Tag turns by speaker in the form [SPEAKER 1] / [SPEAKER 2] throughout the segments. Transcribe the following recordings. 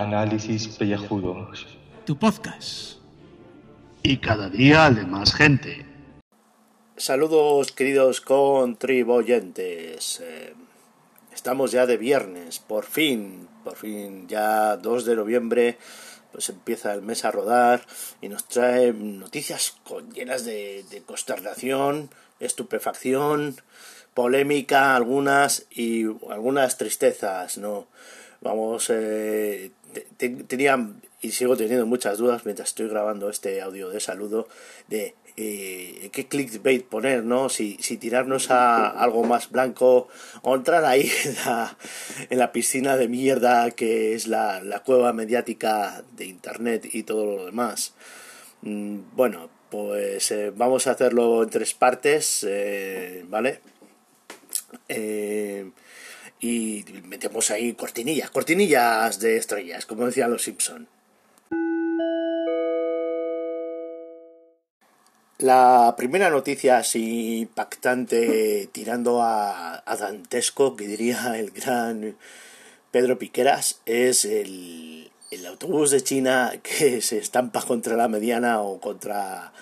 [SPEAKER 1] Análisis Pellejudos.
[SPEAKER 2] Tu podcast.
[SPEAKER 3] Y cada día de más gente.
[SPEAKER 4] Saludos queridos contribuyentes. Eh, estamos ya de viernes, por fin, por fin, ya 2 de noviembre, pues empieza el mes a rodar y nos trae noticias con, llenas de, de consternación, estupefacción, polémica algunas y algunas tristezas, ¿no? Vamos, eh, tenía y sigo teniendo muchas dudas mientras estoy grabando este audio de saludo de eh, qué clickbait poner, ¿no? Si, si tirarnos a algo más blanco o entrar ahí en la, en la piscina de mierda que es la, la cueva mediática de Internet y todo lo demás. Mm, bueno, pues eh, vamos a hacerlo en tres partes, eh, ¿vale? Eh, y metemos ahí cortinillas, cortinillas de estrellas, como decían los Simpson. La primera noticia así impactante tirando a, a, dantesco que diría el gran Pedro Piqueras es el, el autobús de China que se estampa contra la mediana o contra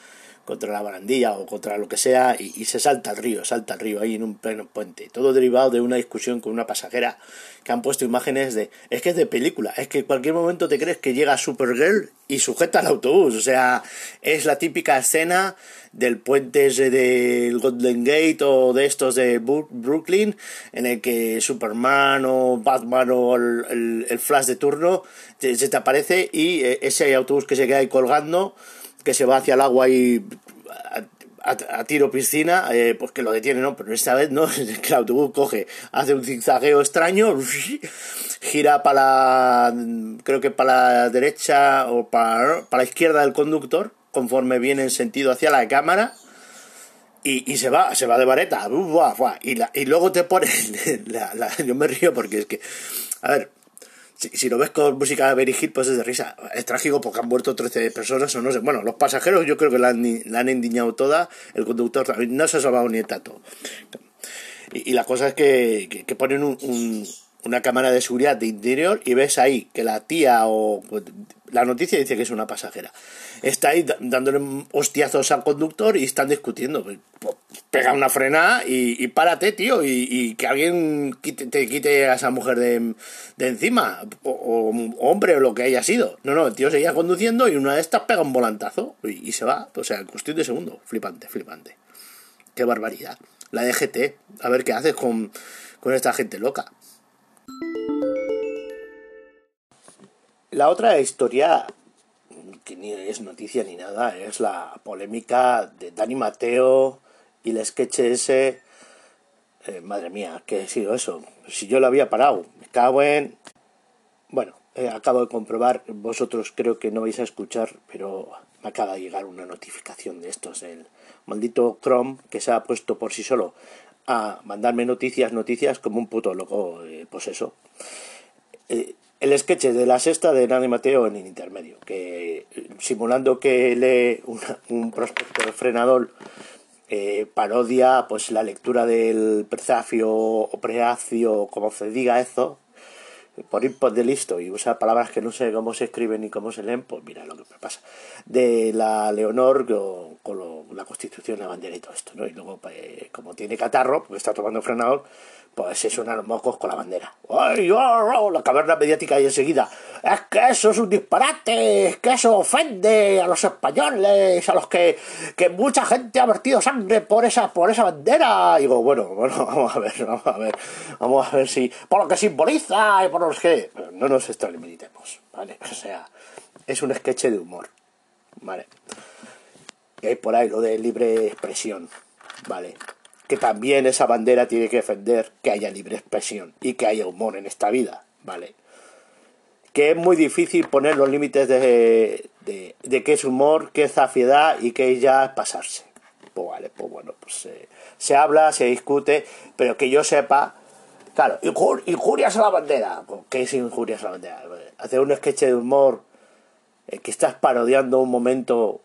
[SPEAKER 4] contra la barandilla o contra lo que sea y, se salta al río, salta al río ahí en un pleno puente. Todo derivado de una discusión con una pasajera que han puesto imágenes de... Es que es de película, es que en cualquier momento te crees que llega Supergirl y sujeta el autobús. O sea, es la típica escena del puente del Golden Gate o de estos de Brooklyn en el que Superman o Batman o el, el, Flash de turno se te aparece y eh, ese autobús que se queda ahí colgando que se va hacia el agua y a, tiro piscina, eh, pues que lo detiene, ¿no? Pero esta vez no, que el autobús coge, hace un zigzagueo extraño, gira para la, creo que para la derecha o para, para la izquierda del conductor, conforme viene en sentido hacia la cámara, y, y se va, se va de vareta, y, la, y luego te pone, la, la, yo me río porque es que, a ver, si, lo ves con música de Hill, pues es de risa. Es trágico porque han muerto 13 personas o no sé. Bueno, los pasajeros yo creo que la han, la han endiñado toda. El conductor no se ha salvado ni el tato. Y, la cosa es que, que, ponen un, una cámara de seguridad de interior y ves ahí que la tía o pues, la noticia dice que es una pasajera. Está ahí dándole hostiazos al conductor y están discutiendo. Pues, pues, pega una frenada y, párate tío y, que alguien te quite a esa mujer de, de encima o, hombre o lo que haya sido. No no el tío seguía conduciendo y una de estas pega un volantazo y, se va. O sea cuestión de segundo flipante flipante. Qué barbaridad. La DGT a ver qué haces con, con esta gente loca La otra historia, que ni es noticia ni nada, es la polémica de Dani Mateo y el sketch ese. Eh, madre mía, ¿qué ha sido eso? Si yo lo había parado, me cago en. Bueno, eh, acabo de comprobar, vosotros creo que no vais a escuchar, pero me acaba de llegar una notificación de estos, el maldito Chrome que se ha puesto por sí solo a mandarme noticias, noticias como un puto loco, eh, pues eso. Eh, el sketch de la sexta de Nani Mateo en el intermedio, que simulando que lee un prospecto de frenador, eh, parodia pues la lectura del prefacio o preacio, como se diga eso, por ir de listo y usa palabras que no sé cómo se escriben ni cómo se leen, pues mira lo que me pasa. De la Leonor con, la Constitución, la bandera y todo esto, ¿no? Y luego, pues, como tiene catarro, porque está tomando frenador, pues se suenan los mocos con la bandera. ¡Ay, oh, oh! La caverna mediática y enseguida. Es que eso es un disparate, es que eso ofende a los españoles, a los que, que mucha gente ha vertido sangre por esa, por esa bandera. Y digo, bueno, bueno, vamos a ver, vamos a ver, vamos a ver si, por lo que simboliza y por los que. No nos extralimitemos, ¿vale? O sea, es un sketch de humor, ¿vale? Y hay por ahí lo de libre expresión, ¿vale? Que también esa bandera tiene que defender que haya libre expresión y que haya humor en esta vida, ¿vale? Que es muy difícil poner los límites de, de, de qué es humor, qué es zafiedad y qué ya es pasarse. Pues vale, pues bueno, pues se habla, se discute, pero que yo sepa, claro, injurias a la bandera. Pues, ¿Qué es injurias a la bandera? Hacer un sketch de humor eh, que estás parodiando un momento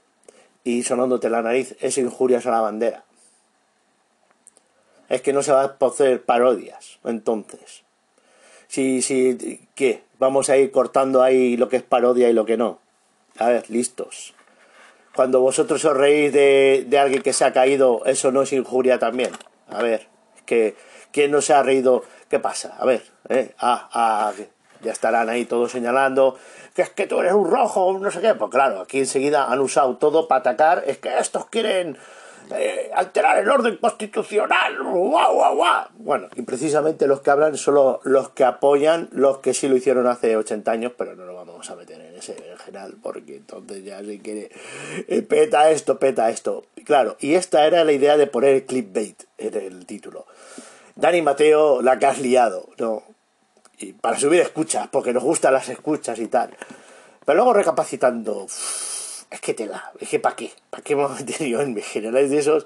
[SPEAKER 4] y sonándote la nariz es injurias a la bandera es que no se va a hacer parodias. Entonces, si, si, ¿qué? vamos a ir cortando ahí lo que es parodia y lo que no. A ver, listos. Cuando vosotros os reís de, de alguien que se ha caído, eso no es injuria también. A ver, que ¿quién no se ha reído? ¿Qué pasa? A ver, ¿eh? Ah, ah, ya estarán ahí todos señalando que es que tú eres un rojo, no sé qué. Pues claro, aquí enseguida han usado todo para atacar. Es que estos quieren eh, alterar el orden constitucional. ¡Guau, guau, guau! Bueno, y precisamente los que hablan son los, que apoyan los que sí lo hicieron hace 80 años, pero no lo vamos a meter en ese general, porque entonces ya se quiere. Eh, peta esto, peta esto. Claro, y esta era la idea de poner clickbait en el título. Dani Mateo, la que has liado, ¿no? Y para subir escuchas, porque nos gustan las escuchas y tal. Pero luego recapacitando es que te da, es que ¿para qué? ¿Para qué hemos metido en generales de esos?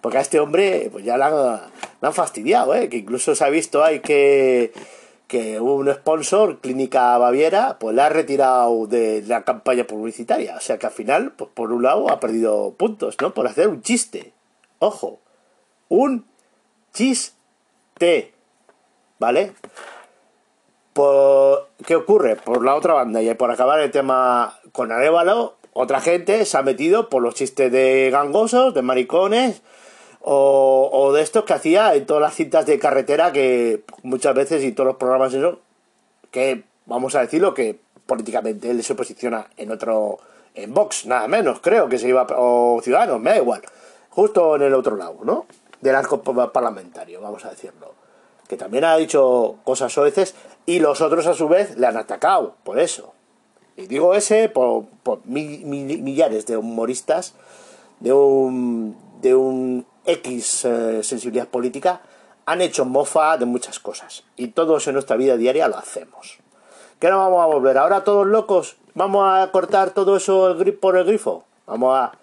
[SPEAKER 4] Porque a este hombre pues ya le han, fastidiado, ¿eh? que incluso se ha visto ahí que, que un sponsor, Clínica Baviera, pues le ha retirado de la campaña publicitaria. O sea que al final, pues por un lado ha perdido puntos, ¿no? Por hacer un chiste. Ojo, un chiste. ¿Vale? Por, ¿Qué ocurre? Por la otra banda, y por acabar el tema con Arevalo, otra gente se ha metido por los chistes de gangosos, de maricones, o, de estos que hacía en todas las cintas de carretera que muchas veces y todos los programas eso, que vamos a decirlo que políticamente él se posiciona en otro, en Vox, nada menos, creo que se iba, o Ciudadanos, me da igual, justo en el otro lado, ¿no? Del arco parlamentario, vamos a decirlo. Que también ha dicho cosas veces y los otros a su vez le han atacado, por eso. Y digo ese por, millares de humoristas de un, de un X eh, sensibilidad política han hecho mofa de muchas cosas. Y todos en nuestra vida diaria lo hacemos. ¿Qué no vamos a volver? ¿Ahora todos locos? ¿Vamos a cortar todo eso por el grifo? Vamos a...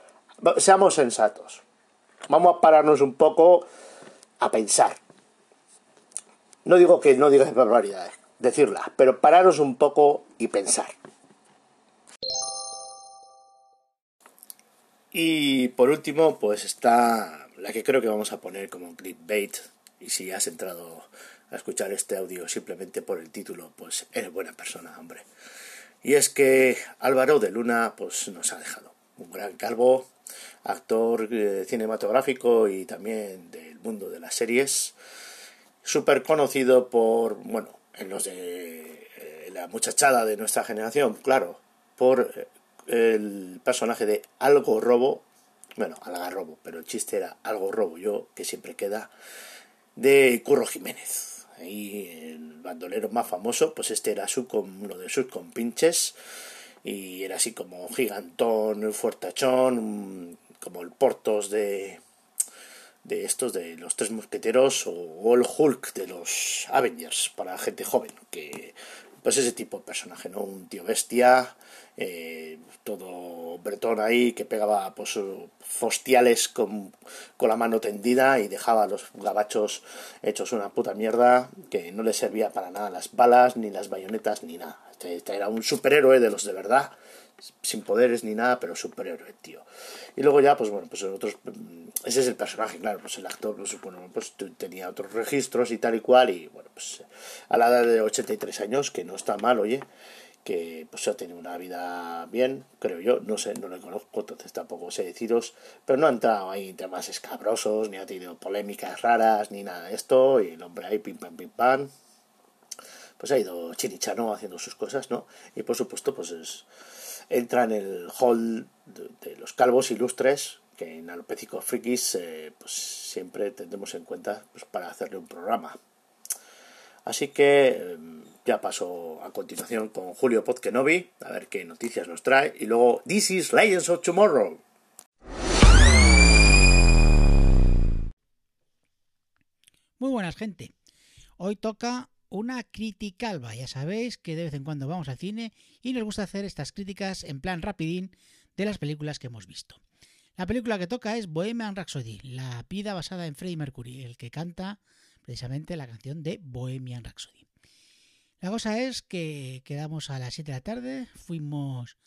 [SPEAKER 4] Seamos sensatos. Vamos a pararnos un poco a pensar. No digo que no digas barbaridades, decirlas, pero pararos un poco y pensar. Y por último, pues está la que creo que vamos a poner como clickbait. Y si has entrado a escuchar este audio simplemente por el título, pues eres buena persona, hombre. Y es que Álvaro de Luna, pues nos ha dejado. Un gran calvo, actor eh, cinematográfico y también del mundo de las series. Súper conocido por, bueno, en los de eh, la muchachada de nuestra generación, claro, por eh, el personaje de Algo Robo, bueno, Robo, pero el chiste era Algo Robo, yo, que siempre queda, de Curro Jiménez. Ahí el bandolero más famoso, pues este era su, uno de sus compinches, y era así como gigantón, fuertachón, como el Portos de, de estos, de los tres mosqueteros, o el Hulk de los Avengers, para gente joven, que pues ese tipo de personaje, ¿no? Un tío bestia, eh, todo bretón ahí, que pegaba pues fostiales con, con, la mano tendida y dejaba a los gabachos hechos una puta mierda, que no le servía para nada las balas, ni las bayonetas, ni nada. Este, este era un superhéroe de los de verdad, sin poderes ni nada, pero superhéroe, tío. Y luego ya, pues bueno, pues otros, mm, ese es el personaje, claro, pues el actor, pues, bueno, pues tenía otros registros y tal y cual, y bueno, pues a la edad de 83 años, que no está mal, oye, que pues ha tenido una vida bien, creo yo, no sé, no le conozco, entonces tampoco sé deciros, pero no ha entrado ahí en temas escabrosos, ni ha tenido polémicas raras, ni nada de esto, y el hombre ahí pim pam pim pam, pues ha ido chinichano haciendo sus cosas, ¿no? Y por supuesto, pues es entra en el hall de, los calvos ilustres que en Alopécico Frikis eh, pues siempre tendremos en cuenta pues, para hacerle un programa. Así que em, ya paso a continuación con Julio Podkenovi, a ver qué noticias nos trae, y luego This is Legends of Tomorrow.
[SPEAKER 2] Muy buenas gente. Hoy toca una criticalva. Ya sabéis que de vez en cuando vamos al cine y nos gusta hacer estas críticas en plan rapidín de las películas que hemos visto. La película que toca es Bohemian Rhapsody, la vida basada en Freddie Mercury, el que canta precisamente la canción de Bohemian Rhapsody. La cosa es que quedamos a las 7 de la tarde, fuimos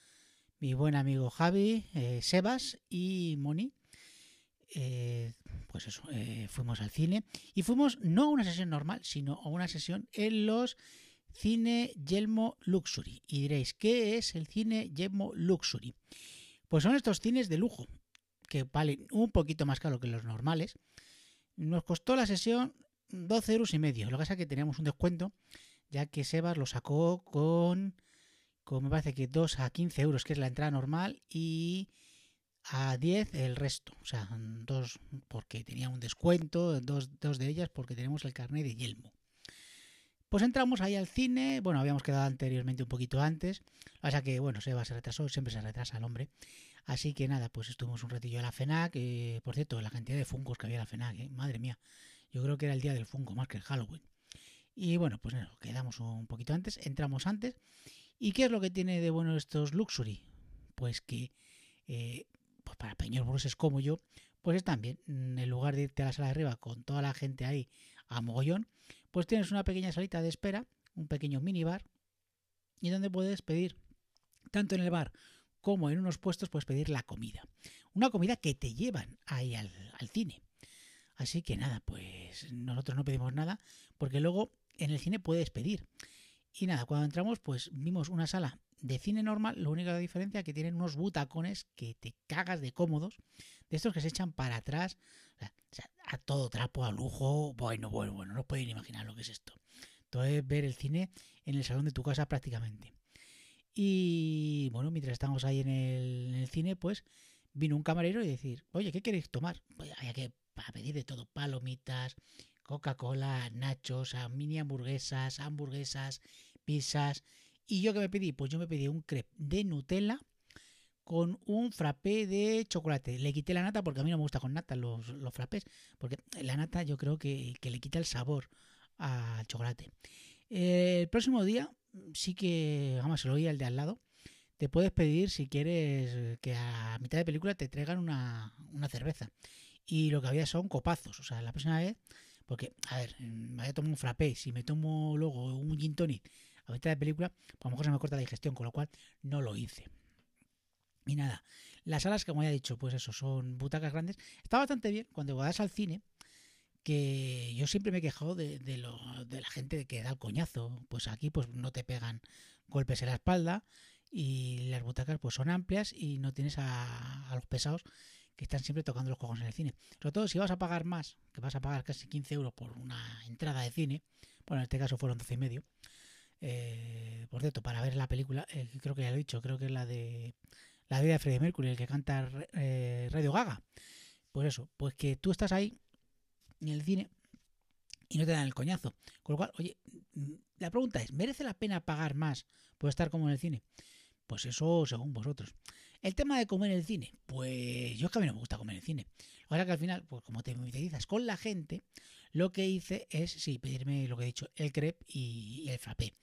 [SPEAKER 2] mi buen amigo Javi, eh, Sebas y Moni eh, pues eso, eh, fuimos al cine y fuimos no a una sesión normal, sino a una sesión en los Cine Yelmo Luxury. Y diréis, ¿qué es el Cine Yelmo Luxury? Pues son estos cines de lujo, que valen un poquito más caro que los normales. Nos costó la sesión 12 euros y medio. Lo que pasa es que teníamos un descuento, ya que Sebas lo sacó con, con me parece que 2 a 15 euros, que es la entrada normal, y a 10 el resto. O sea, dos porque tenía un descuento, dos, dos de ellas porque tenemos el carnet de Yelmo. Pues entramos ahí al cine, bueno, habíamos quedado anteriormente un poquito antes, o sea que, bueno, Seba se retrasó, siempre se retrasa el hombre. Así que nada, pues estuvimos un ratillo en la FENAC, eh, por cierto, la cantidad de fungos que había en la FENAC, eh, madre mía, yo creo que era el día del fungo más que el Halloween. Y bueno, pues nada, quedamos un poquito antes, entramos antes. ¿Y qué es lo que tiene de bueno estos Luxury? Pues que eh, para peños bruses como yo, pues están bien. Mm, en lugar de irte a la sala de arriba con toda la gente ahí a mogollón, pues tienes una pequeña salita de espera, un pequeño minibar, y donde puedes pedir, tanto en el bar como en unos puestos, puedes pedir la comida. Una comida que te llevan ahí al, al cine. Así que nada, pues nosotros no pedimos nada, porque luego en el cine puedes pedir. Y nada, cuando entramos, pues vimos una sala de cine normal, la única diferencia es que tienen unos butacones que te cagas de cómodos, de estos que se echan para atrás, a todo trapo, a lujo, bueno, bueno, bueno, no pueden imaginar lo que es esto. Todo es ver el cine en el salón de tu casa prácticamente. Y bueno, mientras estamos ahí en el, cine, pues vino un camarero y decir, oye, ¿qué queréis tomar? Pues había que pedir de todo, palomitas, Coca-Cola, nachos, mini hamburguesas, hamburguesas, pizzas, ¿Y yo qué me pedí? Pues yo me pedí un crepe de Nutella con un frappé de chocolate. Le quité la nata porque a mí no me gusta con nata los, los frappés, porque la nata yo creo que, le quita el sabor al chocolate. el próximo día sí que, vamos, se lo oí al de al lado. Te puedes pedir si quieres que a mitad de película te traigan una, una cerveza. Y lo que había son copazos. O sea, la próxima vez, porque, a ver, me había tomado un frappé. Si me tomo luego un gin tonic a mitad de película, pues a lo mejor se me corta la digestión, con lo cual no lo hice. Y nada, las salas, como ya he dicho, pues eso, son butacas grandes. Está bastante bien cuando vas al cine, que yo siempre me he quejado de, lo, de la gente que da el coñazo. Pues aquí pues no te pegan golpes en la espalda y las butacas pues son amplias y no tienes a, a los pesados que están siempre tocando los cojones en el cine. Sobre todo si vas a pagar más, que vas a pagar casi 15 euros por una entrada de cine, bueno, en este caso fueron 12 y medio, eh, por cierto, para ver la película, eh, creo que ya lo he dicho, creo que es la de La vida de Freddie Mercury, el que canta eh, Radio Gaga. Pues eso, pues que tú estás ahí en el cine y no te dan el coñazo. Con lo cual, oye, mm, la pregunta es, ¿merece la pena pagar más por estar como en el cine? Pues eso según vosotros. El tema de comer en el cine, pues yo es que a mí no me gusta comer en el cine. Ahora que al final, pues como te mimetizas con la gente, lo que hice es, sí, pedirme lo que he dicho, el crepe y, el frappé.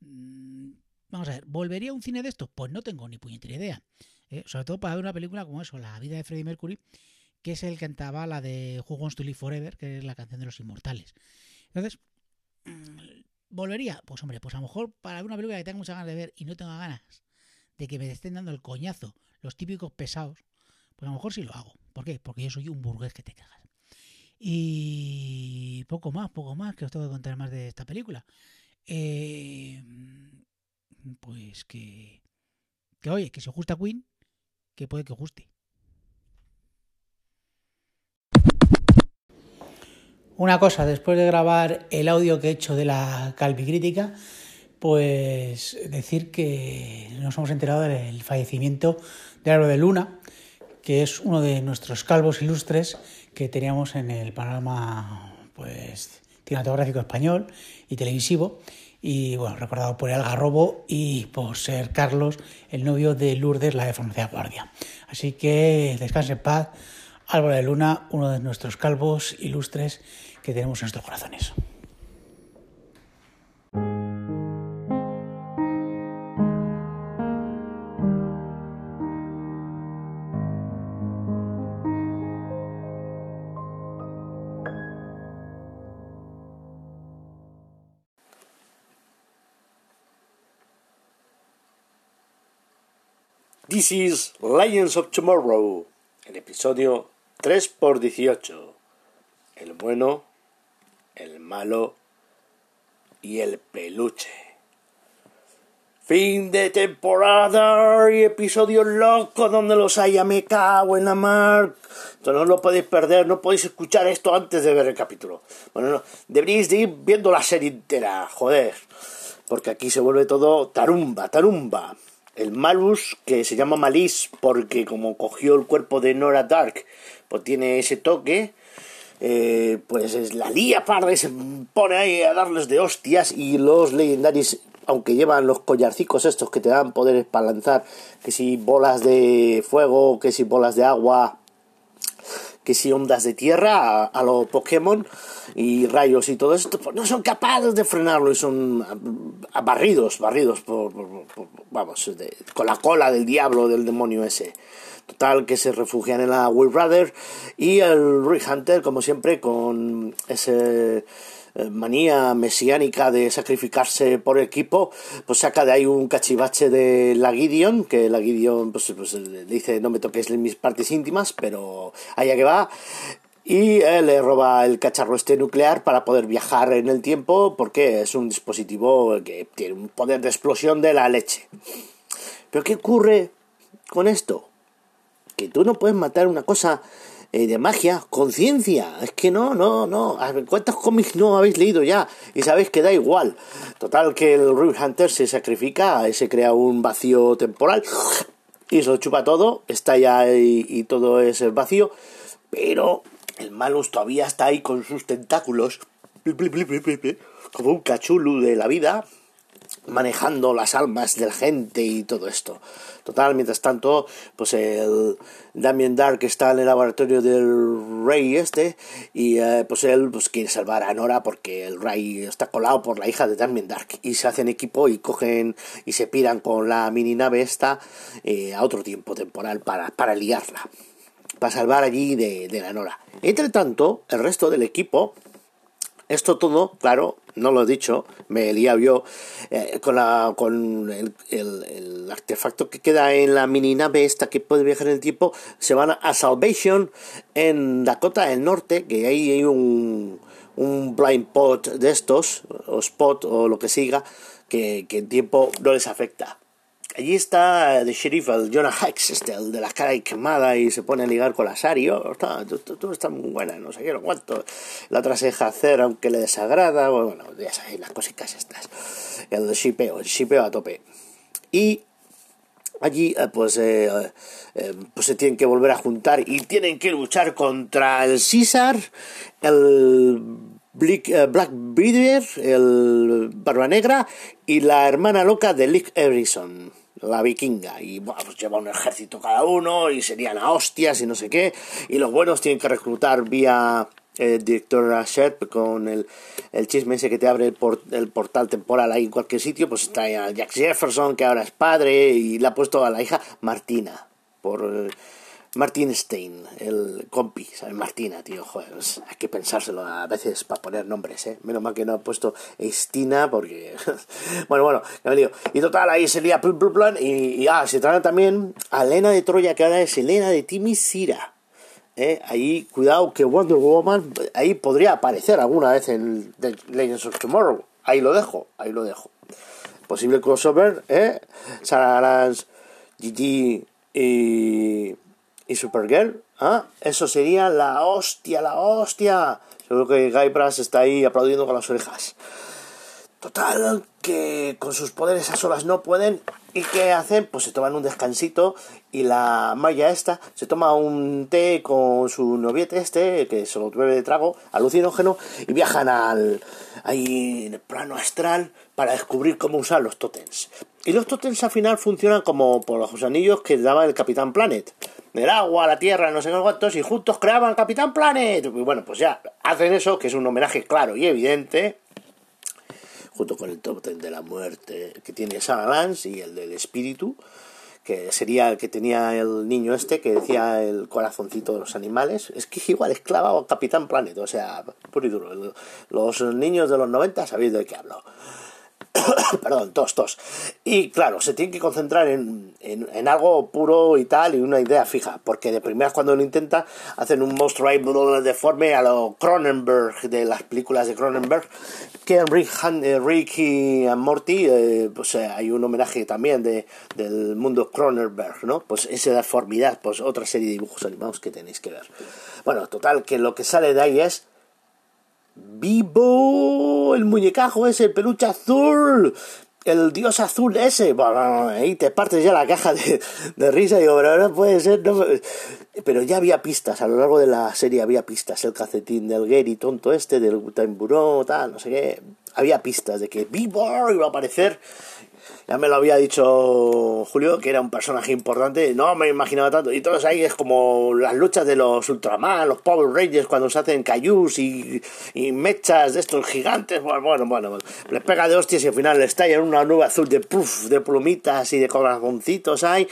[SPEAKER 2] Mm, vamos a ver, ¿volvería a un cine de estos? Pues no tengo ni puñetera idea. ¿eh? Sobre todo para ver una película como eso, La vida de Freddie Mercury, que es el que cantaba la de Who Wants to Live Forever, que es la canción de los inmortales. Entonces, mm, ¿volvería? Pues hombre, pues a lo mejor para ver una película que tengo muchas ganas de ver y no tengo ganas de que me estén dando el coñazo los típicos pesados, pues a lo mejor sí lo hago. ¿Por qué? Porque yo soy un burgués que te cagas. Y poco más, poco más que os tengo que contar más de esta película. Eh, pues que, que oye, que si os gusta Queen, que puede que os guste. Una cosa, después de grabar el audio que he hecho de la calvicrítica, pues decir que nos hemos enterado del fallecimiento de Álvaro de Luna, que es uno de nuestros calvos ilustres que teníamos en el panorama pues, cinematográfico español y televisivo. Y bueno, recordado por el Algarrobo y por ser Carlos, el novio de Lourdes, la de Farmacia Guardia. Así que descanse en paz, Álvaro de Luna, uno de nuestros calvos ilustres que tenemos en nuestros corazones.
[SPEAKER 4] This is Lions of Tomorrow, el episodio 3x18. El bueno, el malo y el peluche. Fin de temporada y episodio loco donde los haya me cago en la mar. Entonces no lo podéis perder, no podéis escuchar esto antes de ver el capítulo. Bueno, no, deberíais de ir viendo la serie entera, joder. Porque aquí se vuelve todo tarumba, tarumba. El Malus, que se llama Malis porque como cogió el cuerpo de Nora Dark, pues tiene ese toque. Eh, pues es la lía parda se pone ahí a darles de hostias y los legendarios aunque llevan los collarcicos estos que te dan poderes para lanzar, que si bolas de fuego, que si bolas de agua, que si ondas de tierra a, los Pokémon y rayos y todo esto, pues no son capaces de frenarlo y son barridos, barridos por, vamos, con la cola del diablo, del demonio ese. Total, que se refugian en la Will Brother y el Rick Hunter, como siempre, con ese manía mesiánica de sacrificarse por equipo, pues saca de ahí un cachivache de la Gideon, que la Gideon pues, pues dice no me toques mis partes íntimas, pero allá que va, y le roba el cacharro este nuclear para poder viajar en el tiempo porque es un dispositivo que tiene un poder de explosión de la leche. Pero ¿qué ocurre con esto? Que tú no puedes matar una cosa eh, de magia, conciencia. Es que no, no, no. ¿Cuántos cómics no habéis leído ya? Y sabéis que da igual. Total, que el Ruby Hunter se sacrifica, se crea un vacío temporal y se lo chupa todo. Está ya y, todo es el vacío. Pero el Malus todavía está ahí con sus tentáculos. Como un cachulu de la vida manejando las almas de la gente y todo esto. Total, mientras tanto, pues el Damien Dark está en el laboratorio del rey este y eh, pues él pues quiere salvar a Nora porque el rey está colado por la hija de Damien Dark y se hacen equipo y cogen y se piran con la mini nave esta eh, a otro tiempo temporal para, para liarla, para salvar allí de, de la Nora. Entre tanto, el resto del equipo esto todo, claro, no lo he dicho, me liado yo eh, con, la, con el, artefacto que queda en la mini nave esta que puede viajar en el tiempo. Se van a Salvation en Dakota del Norte, que ahí hay un, un blind pot de estos, o spot o lo que siga, que, que el tiempo no les afecta. Allí está el sheriff, el Jonah Hex, este, el de la cara quemada y se pone a ligar con la Sario. Está, todo, está muy buena, no sé qué, lo cuánto. La otra se deja hacer aunque le desagrada. Bueno, ya sabéis, las cositas estas. El shipeo, el shipeo a tope. Y allí eh, pues, eh, eh, pues se tienen que volver a juntar y tienen que luchar contra el César, el Black, Black Beaver, el Barba Negra y la hermana loca de Lick Everison la vikinga. Y bueno, pues lleva un ejército cada uno y serían a hostias y no sé qué. Y los buenos tienen que reclutar vía eh, director Sherp con el, el, chisme ese que te abre el, el, portal temporal ahí en cualquier sitio pues está Jack Jefferson que ahora es padre y le ha puesto a la hija Martina por Martin Stein, el compi, ¿sabes? Martina, tío, joder, hay que pensárselo a veces para poner nombres, ¿eh? Menos mal que no ha puesto Estina, porque... bueno, bueno, ya me digo. Y total, ahí se lía plum, plum, y, ah, se trata también a Elena de Troya, que ahora es Elena de Timisira. ¿eh? Ahí, cuidado, que Wonder Woman ahí podría aparecer alguna vez en The Legends of Tomorrow. Ahí lo dejo, ahí lo dejo. Posible crossover, ¿eh? Sarah Lance, Gigi y y Supergirl, ¿ah? Eso sería la hostia, la hostia. Seguro que Guy Brass está ahí aplaudiendo con las orejas. Total, que con sus poderes a solas no pueden. ¿Y qué hacen? Pues se toman un descansito y la Maya esta se toma un té con su noviete este, que se lo bebe de trago, alucinógeno, y viajan al, ahí en el plano astral para descubrir cómo usar los totems. Y los totems al final funcionan como por los anillos que daba el Capitán Planet del agua, la tierra, no sé qué cuántos, y juntos creaban Capitán Planet. Y bueno, pues ya hacen eso, que es un homenaje claro y evidente, junto con el top ten de la muerte que tiene Sarah Lance y el del espíritu, que sería el que tenía el niño este, que decía el corazoncito de los animales. Es que igual es clavado a Capitán Planet, o sea, puro y duro. Los niños de los 90 sabéis de qué hablo. Perdón, tos, tos. Y claro, se tiene que concentrar en, en, algo puro y tal, y una idea fija, porque de primeras cuando lo intenta, hacen un monstruo deforme a lo Cronenberg, de las películas de Cronenberg, que en Rick, eh, Rick y Morty, eh, pues eh, hay un homenaje también de, del mundo Cronenberg, ¿no? Pues esa deformidad, pues otra serie de dibujos animados que tenéis que ver. Bueno, total, que lo que sale de ahí es ¡Vivo! El muñecajo ese, el peluche azul. El dios azul ese. Bueno, ahí te partes ya la caja de, de risa digo, pero no puede ser. Pero ya había pistas, a lo largo de la serie había pistas. El cacetín del Gary tonto este, del Bureau, tal, no sé qué. Había pistas de que Vivo iba a aparecer ya me lo había dicho Julio, que era un personaje importante, no me imaginaba tanto. Y todos ahí es como las luchas de los Ultraman, los Power Rangers, cuando se hacen cayús y, y mechas de estos gigantes. Bueno, bueno, bueno, les pega de hostias y al final les en una nube azul de puff, de plumitas y de corazoncitos hay.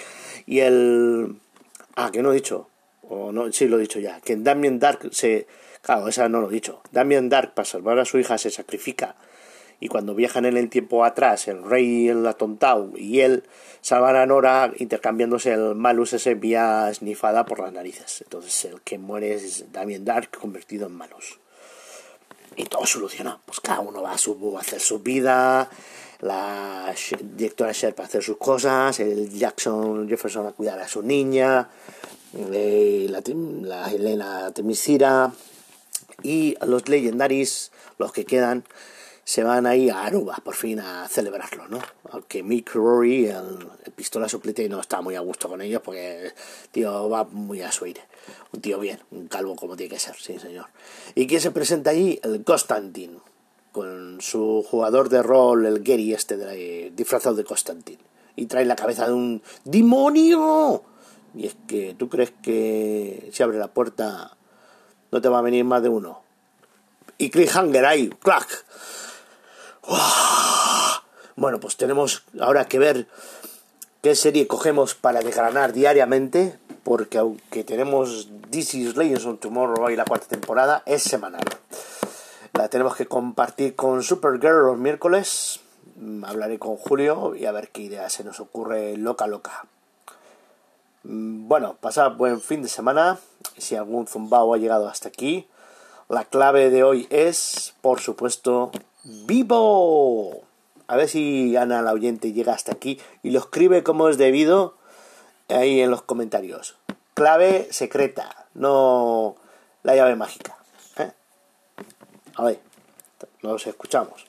[SPEAKER 4] Y el. Ah, que no he dicho. O no, sí lo he dicho ya. Que Damien Dark se. Claro, esa no lo he dicho. Damien Dark, para salvar a su hija, se sacrifica y cuando viajan en el tiempo atrás, el rey, el atontao y él salvan a Nora intercambiándose el malus ese vía snifada por las narices. Entonces el que muere es Damien Dark convertido en malus. Y todo soluciona. Pues cada uno va a, su, a hacer su vida, la directora Sherp a hacer sus cosas, el Jackson Jefferson a cuidar a su niña, eh, la, la Helena Temisira y los legendaris, los que quedan, se van ahí a Aruba por fin a celebrarlo, ¿no? Aunque Mick Rory, el, pistola suplente, no está muy a gusto con ellos porque tío va muy a su aire. Un tío bien, un calvo como tiene que ser, sí señor. ¿Y quién se presenta allí? El Constantin, con su jugador de rol, el Gary este, de disfrazado de Constantin. Y trae la cabeza de un demonio. Y es que tú crees que si abre la puerta no te va a venir más de uno. Y cliffhanger ahí, bueno, pues tenemos ahora que ver qué serie cogemos para desgranar diariamente, porque aunque tenemos This is Legends on Tomorrow y la cuarta temporada, es semanal. La tenemos que compartir con Supergirl los miércoles. Mm, hablaré con Julio y a ver qué idea se nos ocurre loca loca. Mm, bueno, pasad buen fin de semana. Si algún zumbao ha llegado hasta aquí, la clave de hoy es, por supuesto, vivo. A ver si Ana la oyente llega hasta aquí y lo escribe como es debido ahí en los comentarios. Clave secreta, no la llave mágica. ¿eh? A ver, nos escuchamos.